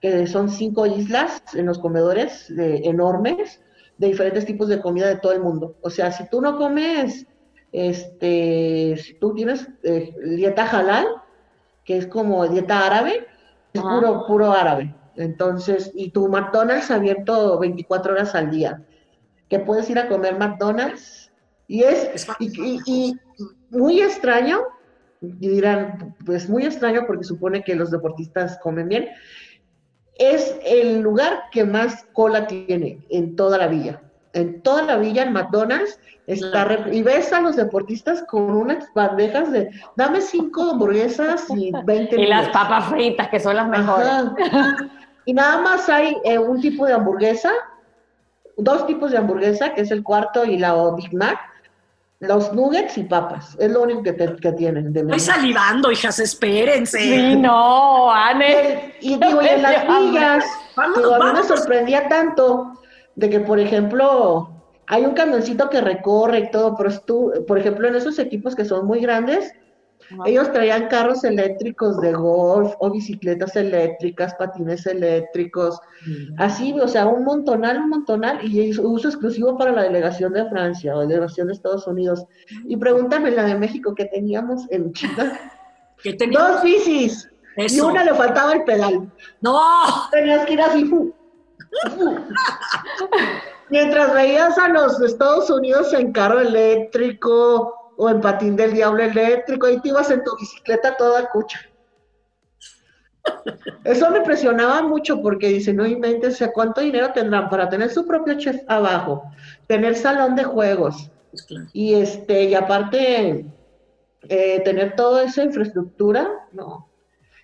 que son cinco islas en los comedores enormes, de diferentes tipos de comida de todo el mundo. O sea, si tú no comes, este, si tú tienes eh, dieta halal, que es como dieta árabe, es puro, puro árabe. Entonces, y tu McDonald's abierto 24 horas al día, que puedes ir a comer McDonald's. Y es, y, muy extraño, y dirán, pues muy extraño porque supone que los deportistas comen bien, es el lugar que más cola tiene en toda la villa. En toda la villa, en McDonald's, está y ves a los deportistas con unas bandejas de dame cinco hamburguesas y 20
Y las papas fritas, que son las mejores.
Y nada más hay eh, un tipo de hamburguesa, dos tipos de hamburguesa, que es el cuarto y la Big Mac, los nuggets y papas. Es lo único que, que tienen.
De Estoy salivando, hijas, espérense.
Sí, no, Anne.
Y, digo, y en las villas, a mí me sorprendía tanto de que, por ejemplo, hay un camioncito que recorre y todo, pero tú, por ejemplo, en esos equipos que son muy grandes, ellos traían carros eléctricos de golf o bicicletas eléctricas, patines eléctricos, así, o sea, un montonal, un montonal, y uso exclusivo para la delegación de Francia o delegación de Estados Unidos. Y pregúntame la de México que teníamos en China. Dos bicis. Y una le faltaba el pedal.
No.
Tenías que ir así. Mientras veías a los Estados Unidos en carro eléctrico, o en patín del diablo eléctrico, y te ibas en tu bicicleta toda cucha. Eso me impresionaba mucho porque dice, no inventes, ¿cuánto dinero tendrán para tener su propio chef abajo? Tener salón de juegos. Pues y este, y aparte, eh, tener toda esa infraestructura, no.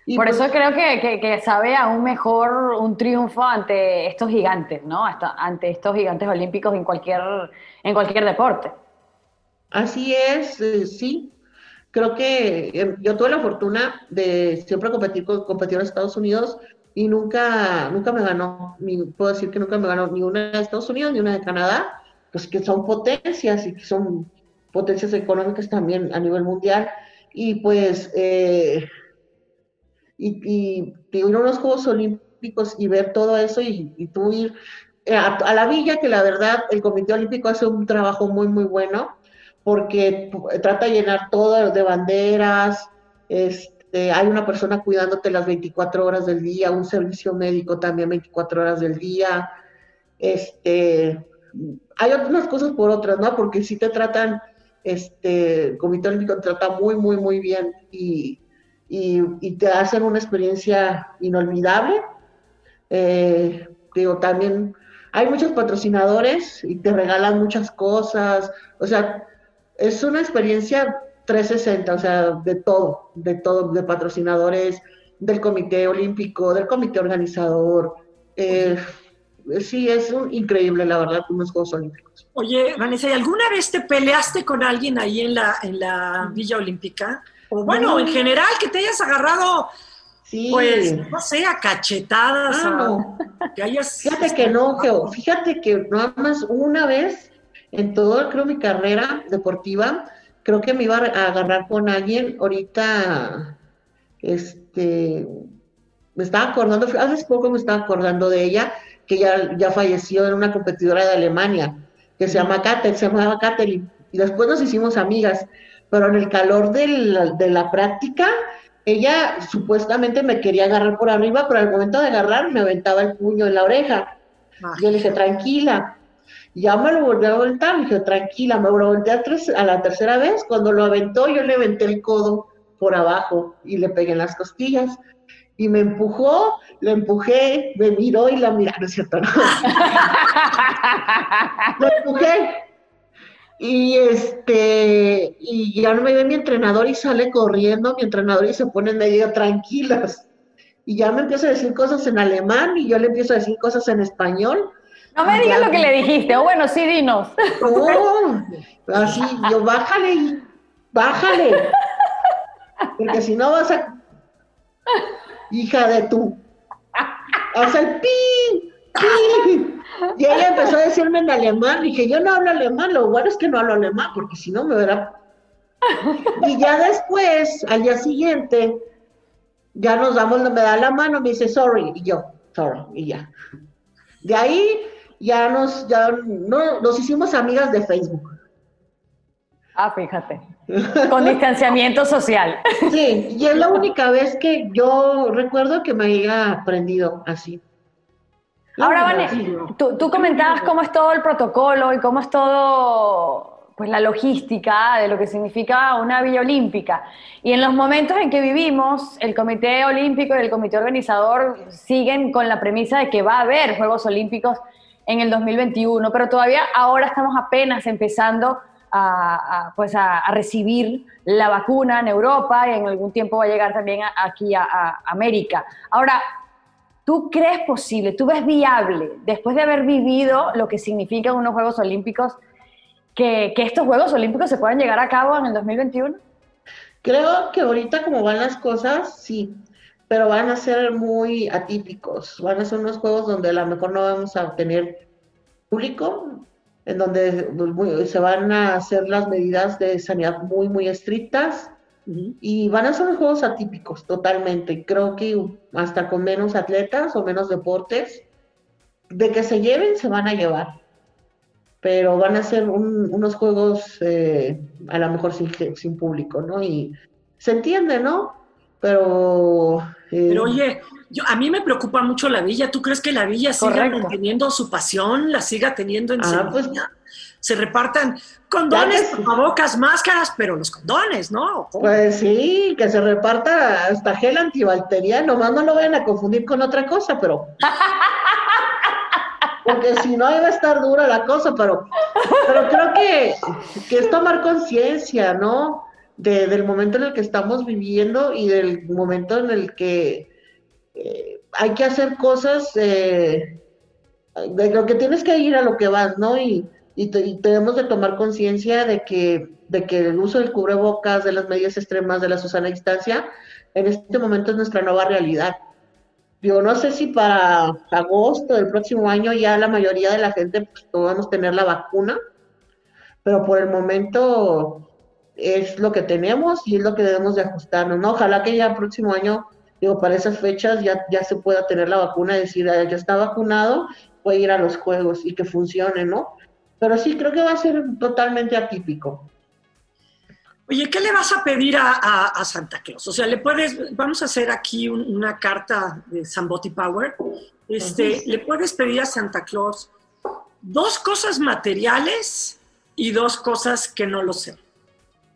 Por pues eso creo que, que, sabe aún mejor un triunfo ante estos gigantes, ¿no? ante estos gigantes olímpicos en cualquier, en cualquier deporte.
Así es, eh, sí. Creo que em, yo tuve la fortuna de siempre competir con competir en Estados Unidos y nunca, nunca me ganó, ni, puedo decir que nunca me ganó ni una de Estados Unidos ni una de Canadá, pues que son potencias y que son potencias económicas también a nivel mundial. Y pues, eh, y, y, ir a unos Juegos Olímpicos y ver todo eso y, y tú ir eh, a, a, la villa, que la verdad el Comité Olímpico hace un trabajo muy, muy bueno porque trata de llenar todo de banderas, este, hay una persona cuidándote las 24 horas del día, un servicio médico también 24 horas del día, este, hay otras cosas por otras, ¿no? Porque si te tratan, este, el Comité Olímpico te trata muy, muy, muy bien y, te hacen una experiencia inolvidable. Eh, digo, también hay muchos patrocinadores y te regalan muchas cosas, o sea, es una experiencia 360, o sea, de todo, de todo, de patrocinadores, del Comité Olímpico, del Comité Organizador. Eh, sí, es increíble, la verdad, unos Juegos Olímpicos.
Oye, Vanessa, ¿y alguna vez te peleaste con alguien ahí en la, en la Villa Olímpica? O bueno, en general, que te hayas agarrado, sí. pues, no sé, a cachetadas. Ah,
que hayas... Fíjate que no, fíjate que nada más una vez en todo, creo, mi carrera deportiva, creo que me iba a agarrar con alguien. Ahorita, este, me estaba acordando, hace poco me estaba acordando de ella, que ya, ya falleció en una competidora de Alemania, que se llama Katel, se llamaba Katel, y después nos hicimos amigas, pero en el calor de la práctica, ella supuestamente me quería agarrar por arriba, pero al momento de agarrar me aventaba el puño en la oreja. Yo le dije, tranquila, ya me lo volví a voltar, dije, tranquila, me lo volteé a, la tercera vez, cuando lo aventó yo le aventé el codo por abajo y le pegué en las costillas. Y me empujó, le empujé, me miró y la miró, no es cierto, no. lo empujé. Y este, y ya no me ve mi entrenador y sale corriendo, mi entrenador y se pone en medio tranquilas. Y ya me empieza a decir cosas en alemán y yo le empiezo a decir cosas en español
no me digas lo que le dijiste, o bueno, sí, dinos.
así, yo bájale, bájale. Porque si no vas a... Hija de tú. Haz el pin, pin. Y ella empezó a decirme en alemán. Dije, yo no hablo alemán. Lo bueno es que no hablo alemán, porque si no me verá. Y ya después, al día siguiente, ya nos damos, me da la mano, me dice, sorry. Y yo, sorry. Y ya. De ahí ya nos, ya no, nos hicimos amigas de Facebook.
Ah, fíjate. Con distanciamiento social.
Sí, y es la única vez que yo recuerdo que me haya aprendido así.
Ahora, Vane, tú, tú, comentabas cómo es todo el protocolo y cómo es todo, pues la logística de lo que significa una Villa Olímpica. Y en los momentos en que vivimos, el Comité Olímpico y el Comité Organizador siguen con la premisa de que va a haber Juegos Olímpicos en el 2021, pero todavía ahora estamos apenas empezando a, pues a, recibir la vacuna en Europa y en algún tiempo va a llegar también aquí a, América. Ahora, ¿tú crees posible, tú ves viable, después de haber vivido lo que significan unos Juegos Olímpicos, que, que estos Juegos Olímpicos se puedan llegar a cabo en el 2021?
Creo que ahorita como van las cosas, sí, pero van a ser muy atípicos. Van a ser unos juegos donde a lo mejor no vamos a tener público, en donde se van a hacer las medidas de sanidad muy, muy estrictas y van a ser unos juegos atípicos totalmente. Creo que hasta con menos atletas o menos deportes, de que se lleven, se van a llevar. Pero van a ser unos juegos eh, a lo mejor sin, sin público, ¿no? Y se entiende, ¿no? Pero...
Eh, Pero oye, yo, a mí me preocupa mucho la villa. ¿Tú crees que la villa siga manteniendo su pasión, la siga teniendo en ah, pues, Se repartan condones, tapabocas, máscaras, pero los condones, ¿no?
Pues sí, que se reparta hasta gel antibacteriano, nomás no lo vayan a confundir con otra cosa, pero... Porque si no iba a estar dura la cosa, pero, pero creo que, que es tomar conciencia, ¿no? Del momento en el que estamos viviendo y del momento en el que eh, hay que hacer cosas, eh, de lo que tienes que ir a lo que vas, ¿no? Y, y, tenemos de tomar conciencia de que, de que el uso del cubrebocas, de las medidas extremas, de la Susana distancia, en este momento es nuestra nueva realidad. Yo no sé si para agosto del próximo año ya la mayoría de la gente pues, podamos tener la vacuna, pero por el momento es lo que tenemos y es lo que debemos de ajustarnos, ¿no? Ojalá que ya el próximo año digo, para esas fechas ya, ya se pueda tener la vacuna, decir, ah, ya está vacunado, puede ir a los juegos y que funcione, ¿no? Pero sí, creo que va a ser totalmente atípico.
Oye, ¿qué le vas a pedir a, Santa Claus? O sea, le puedes, vamos a hacer aquí una carta de Sambotti Power. Este, le puedes pedir a Santa Claus dos cosas materiales y dos cosas que no lo sé.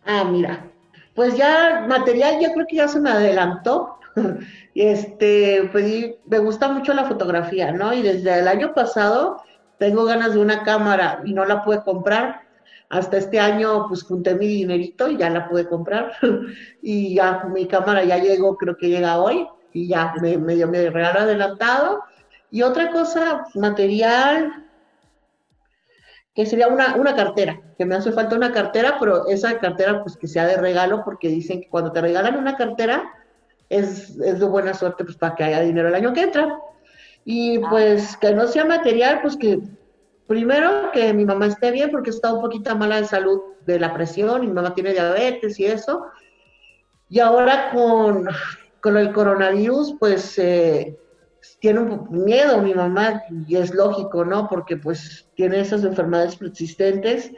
Ah, mira, pues ya material yo creo que ya se me adelantó, este, pues me gusta mucho la fotografía, ¿no? Y desde el año pasado tengo ganas de una cámara y no la pude comprar. Hasta este año, pues junté mi dinerito y ya la pude comprar. y ya mi cámara ya llegó, creo que llega hoy, y ya me, me dio mi regalo adelantado. Y otra cosa, material, que sería una, una cartera, que me hace falta una cartera, pero esa cartera pues que sea de regalo, porque dicen que cuando te regalan una cartera, es, de buena suerte pues para que haya dinero el año que entra. Y ah. pues que no sea material, pues que primero que mi mamá esté bien porque está un poquito mala de salud de la presión, mi mamá tiene diabetes y eso. Y ahora con, con el coronavirus, pues eh, tiene un miedo mi mamá y es lógico, ¿no? Porque pues tiene esas enfermedades persistentes.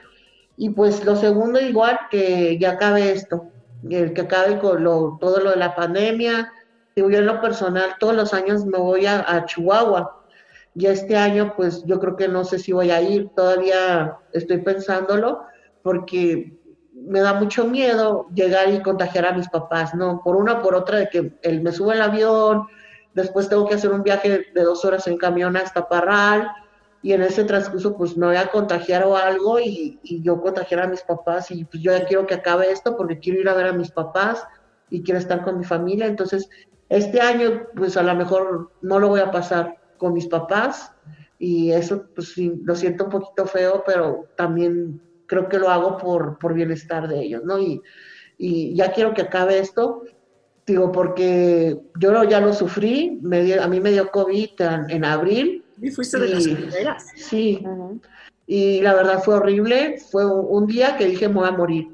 Y pues lo segundo igual que ya acabe esto, el que acabe con todo lo de la pandemia. Yo en lo personal todos los años me voy a, Chihuahua. Y este año, pues yo creo que no sé si voy a ir, todavía estoy pensándolo, porque me da mucho miedo llegar y contagiar a mis papás, ¿no? Por una o por otra, de que él me sube el avión, después tengo que hacer un viaje de dos horas en camión hasta Parral, y en ese transcurso pues me voy a contagiar o algo y, yo contagiar a mis papás y pues yo ya quiero que acabe esto porque quiero ir a ver a mis papás y quiero estar con mi familia. Entonces, este año pues a lo mejor no lo voy a pasar con mis papás y eso pues sí, lo siento un poquito feo, pero también creo que lo hago por, por bienestar de ellos, ¿no? Y, y ya quiero que acabe esto. Digo, porque yo ya lo sufrí, me dio- a mí me dio COVID en, en abril.
Y fuiste de las
Sí.
primeras.
Sí, y la verdad fue horrible. Fue un, día que dije me voy a morir.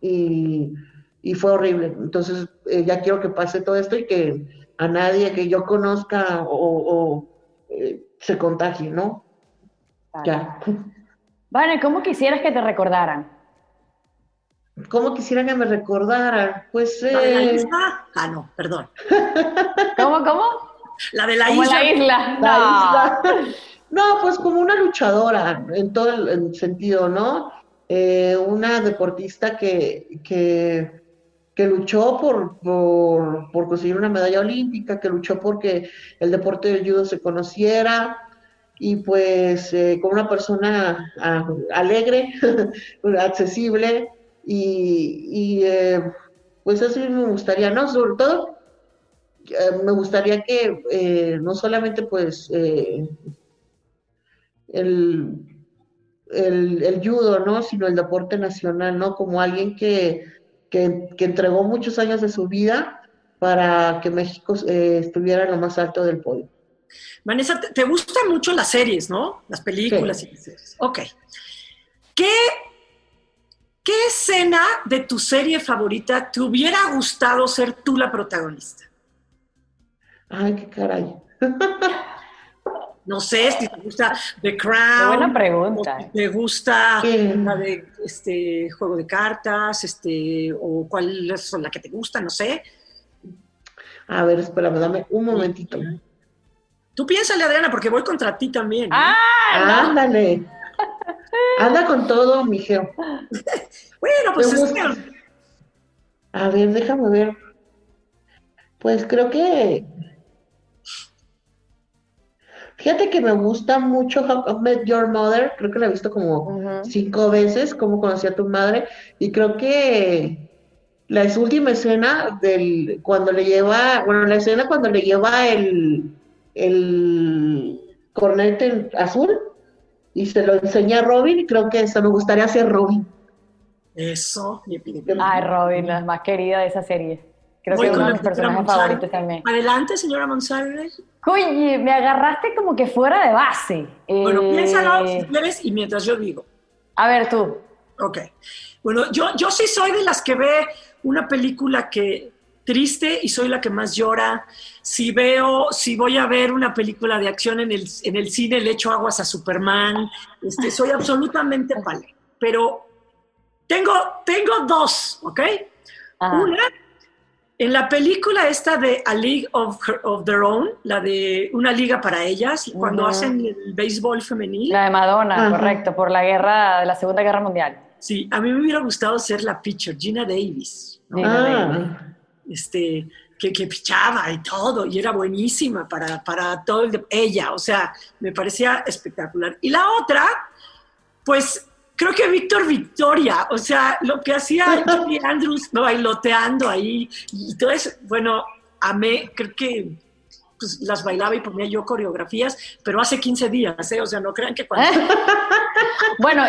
Y, y fue horrible. Entonces, eh, ya quiero que pase todo esto y que a nadie que yo conozca o, o, eh, se contagie, ¿no? Ya.
Vane, ¿cómo quisieras que te recordaran?
¿Cómo quisiera que me recordaran? Pues,
¿La de la
eh,
isla? Ah, no, perdón.
¿Cómo, cómo?
La de la
Como
isla.
la isla.
La
No.
isla. No, pues como una luchadora en todo el, sentido, ¿no? Eh, una deportista que, que, que luchó por, por, por conseguir una medalla olímpica, que luchó porque el deporte del judo se conociera y pues eh, con una persona ah, alegre, accesible y, y, eh, pues así me gustaría, ¿no? Sobre todo eh, me gustaría que eh, no solamente pues el, el, el judo, ¿no? Sino el deporte nacional, ¿no? Como alguien que, que, que entregó muchos años de su vida para que México estuviera en lo más alto del podio.
Vanessa, te, te gustan mucho las series, ¿no? Las películas
Sí.
y las series. Ok. ¿Qué, ¿Qué escena de tu serie favorita te hubiera gustado ser tú la protagonista?
Ay, qué caray.
No sé si te gusta The Crown.
Qué buena pregunta.
o si te gusta la de este juego de cartas, este, o cuál es la que te gusta, no sé.
A ver, espérame, dame un momentito.
Tú piénsale, Adriana, porque voy contra ti también. ¿no?
Ah,
Ándale. Anda con todo, mijeo.
bueno, pues es que
A ver, déjame ver. Pues creo que. Fíjate que me gusta mucho How I Met Your Mother. Creo que la he visto como cinco veces, cómo conocí a tu madre. Y creo que la última escena del cuando le lleva, bueno, la escena cuando le lleva el, el cornete azul y se lo enseña a Robin, y creo que eso me gustaría ser Robin.
eso,
Ay, Robin, la más querida de esa serie. Creo
Voy
que es uno de mis personajes favoritos también.
Adelante, señora Monsalve.
Oye, me agarraste como que fuera de base.
Bueno,
Eh,
piénsalo si quieres y mientras yo digo.
A ver, tú.
Ok. Bueno, yo, yo sí soy de las que ve una película que triste y soy la que más llora. Si veo, si voy a ver una película de acción en el, en el cine, le echo aguas a Superman. Este, soy absolutamente pale. Pero tengo, tengo dos, ¿ok?
Ajá.
Una, en la película esta de A League of, Her- of Their Own, la de Una Liga para Ellas, cuando hacen el béisbol femenil.
La de Madonna,
Ajá.
correcto, por la guerra de la Segunda Guerra Mundial.
Sí, a mí me hubiera gustado ser la pitcher, Gina Davis, ¿no?
Gina Davis.
Este, que, que pichaba y todo, y era buenísima para, para todo el de- ella, o sea, me parecía espectacular. Y la otra, pues creo que Víctor Victoria, o sea, lo que hacía Julie Andrews bailoteando ahí y todo eso, bueno, amé, creo que pues, las bailaba y ponía yo coreografías, pero hace 15 días, ¿eh? o sea, no crean que cuando...
Bueno,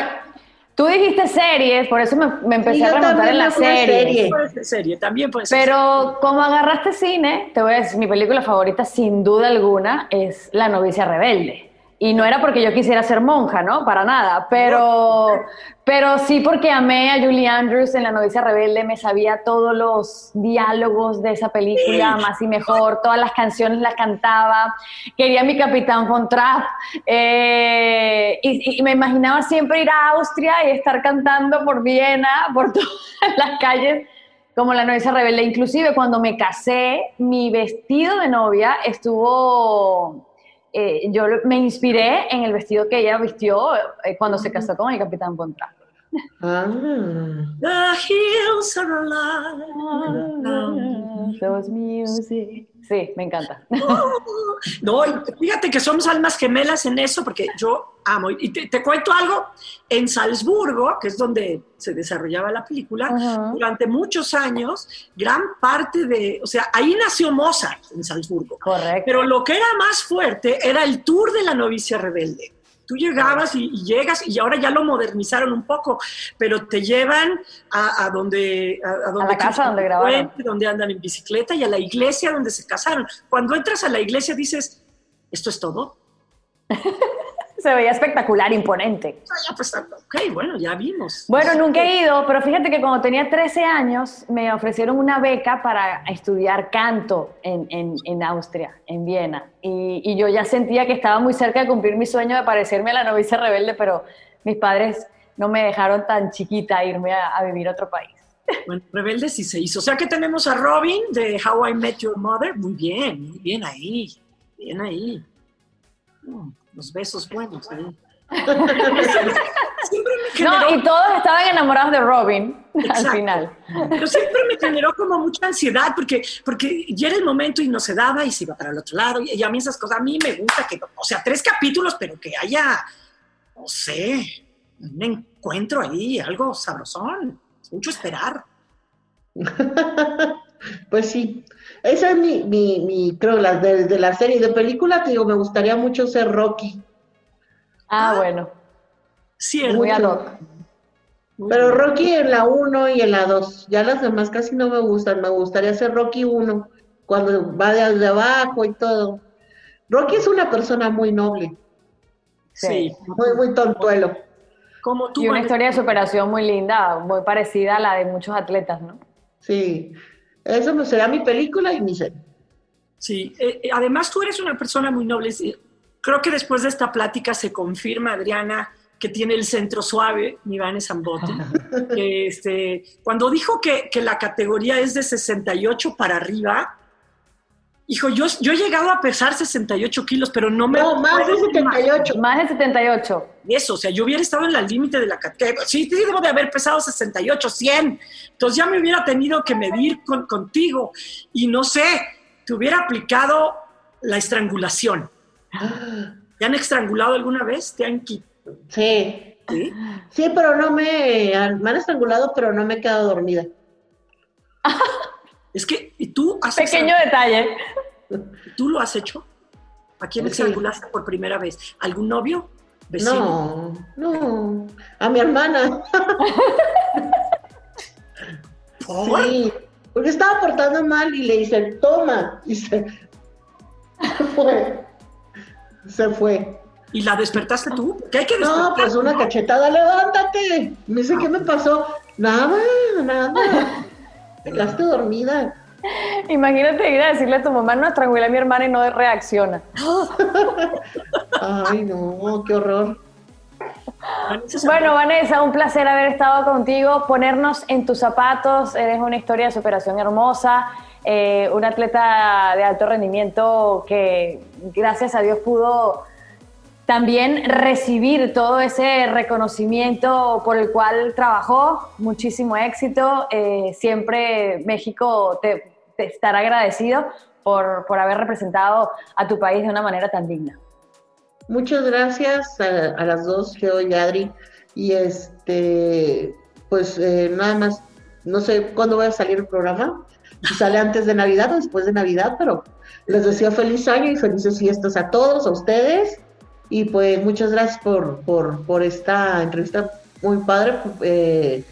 tú dijiste series, por eso me, me empecé
Sí,
a remontar en la serie.
serie.
Puede ser serie, también puede ser
Pero como agarraste cine, te voy a decir, mi película favorita sin duda alguna es La novicia rebelde. Y no era porque yo quisiera ser monja, ¿no? Para nada. Pero, pero sí porque amé a Julie Andrews en La novicia rebelde, me sabía todos los diálogos de esa película, más y mejor, todas las canciones las cantaba, quería a mi capitán von Trapp, eh, y, y me imaginaba siempre ir a Austria y estar cantando por Viena, por todas las calles como la novicia rebelde. Inclusive cuando me casé, mi vestido de novia estuvo, eh, yo me inspiré en el vestido que ella vistió eh, cuando se casó con el capitán Pontra.
ah.
The hills are alive.
Those music. Sí, me encanta.
No, fíjate que somos almas gemelas en eso, porque yo amo. Y te, te cuento algo, en Salzburgo, que es donde se desarrollaba la película, durante muchos años, gran parte de, o sea, ahí nació Mozart en Salzburgo.
Correcto.
Pero lo que era más fuerte era el tour de la novicia rebelde. Tú llegabas y, y llegas y ahora ya lo modernizaron un poco, pero te llevan a, a donde... A, a donde
la casa donde grabaron.
Donde andan en bicicleta y a la iglesia donde se casaron. Cuando entras a la iglesia dices, ¿esto es todo?
Se veía espectacular, imponente.
Ah, pues, ok, bueno, ya vimos.
Bueno, nunca he ido, pero fíjate que cuando tenía 13 años me ofrecieron una beca para estudiar canto en, en, en Austria, en Viena. Y, y, yo ya sentía que estaba muy cerca de cumplir mi sueño de parecerme a la novicia rebelde, pero mis padres no me dejaron tan chiquita irme a, a vivir a otro país.
Bueno, rebelde sí se hizo. O sea que tenemos a Robin de How I Met Your Mother. Muy bien, muy bien ahí. Bien ahí. Mm los besos buenos ahí.
No, y todos estaban enamorados de Robin
Exacto.
al final.
Pero siempre me generó como mucha ansiedad porque, porque ya era el momento y no se daba y se iba para el otro lado. Y a mí esas cosas, a mí me gusta que, o sea, tres capítulos, pero que haya, no sé, un encuentro ahí, algo sabrosón. Es mucho esperar.
pues sí. Esa es mi, mi, mi creo, la de, de, la serie de película, te digo, me gustaría mucho ser Rocky.
Ah, ah bueno.
Sí,
muy ad hoc.
Pero Rocky en la 1 y en la 2, ya las demás casi no me gustan, me gustaría ser Rocky 1, cuando va de, de abajo y todo. Rocky es una persona muy noble.
Sí.
Muy, muy tontuelo.
Como tú, y una historia de superación muy linda, muy parecida a la de muchos atletas, ¿no?
Sí. Eso será mi película y mi serie.
Sí, eh, además tú eres una persona muy noble. Creo que después de esta plática se confirma, Adriana, que tiene el centro suave, Iván Zambotti. este, cuando dijo que, que, la categoría es de 68 para arriba, hijo, yo, yo he llegado a pesar 68 kilos, pero no me...
No, más de 78.
Más de 78.
Eso, o sea, yo hubiera estado en el límite de la categoría. Sí, sí, debo de haber pesado 68, 100. Entonces ya me hubiera tenido que medir con, contigo. Y no sé, te hubiera aplicado la estrangulación. ¿Te han estrangulado alguna vez? ¿Te han quitado?
Sí. sí. Sí, pero no me, me han estrangulado, pero no me he quedado dormida.
Es que, ¿y tú has
Pequeño detalle.
¿Tú lo has hecho? ¿A quién estrangulaste sí. por primera vez? ¿Algún novio?
¿Vecino? No, no. A mi hermana.
¿Por?
Sí, porque estaba portando mal y le dice, toma. Y se, se fue. Se fue.
¿Y la despertaste tú? ¿Qué hay que despertar?
No, pues una cachetada, levántate. Me dice, ¿qué me pasó? Nada, nada. Te quedaste dormida.
Imagínate ir a decirle a tu mamá, no estrangulé a mi hermana y no reacciona.
Ay, no, qué horror.
Bueno, Vanessa, un placer haber estado contigo, ponernos en tus zapatos, eres una historia de superación hermosa, eh, un atleta de alto rendimiento que gracias a Dios pudo también recibir todo ese reconocimiento por el cual trabajó, muchísimo éxito, eh, siempre México te, te, estará agradecido por, por haber representado a tu país de una manera tan digna.
Muchas gracias a, a las dos, Geo y Adri. Y este, pues eh, nada más, no sé cuándo va a salir el programa, si sale antes de Navidad o después de Navidad, pero les deseo feliz año y felices fiestas a todos, a ustedes. Y pues muchas gracias por, por, por esta entrevista muy padre. Eh,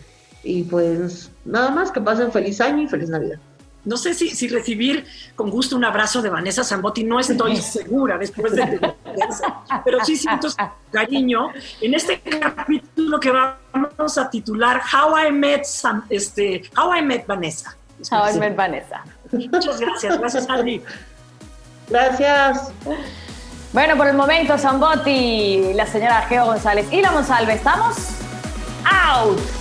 y pues nada más, que pasen feliz año y feliz Navidad.
No sé si, si, recibir con gusto un abrazo de Vanessa Zambotti, no estoy segura después de, pero sí siento cariño en este capítulo que vamos a titular How I Met, Sam, este, How I Met Vanessa.
How I Met Vanessa.
Muchas gracias, gracias Adri.
Gracias.
Bueno, por el momento, Zambotti, la señora Geo González y la Monsalve, estamos out.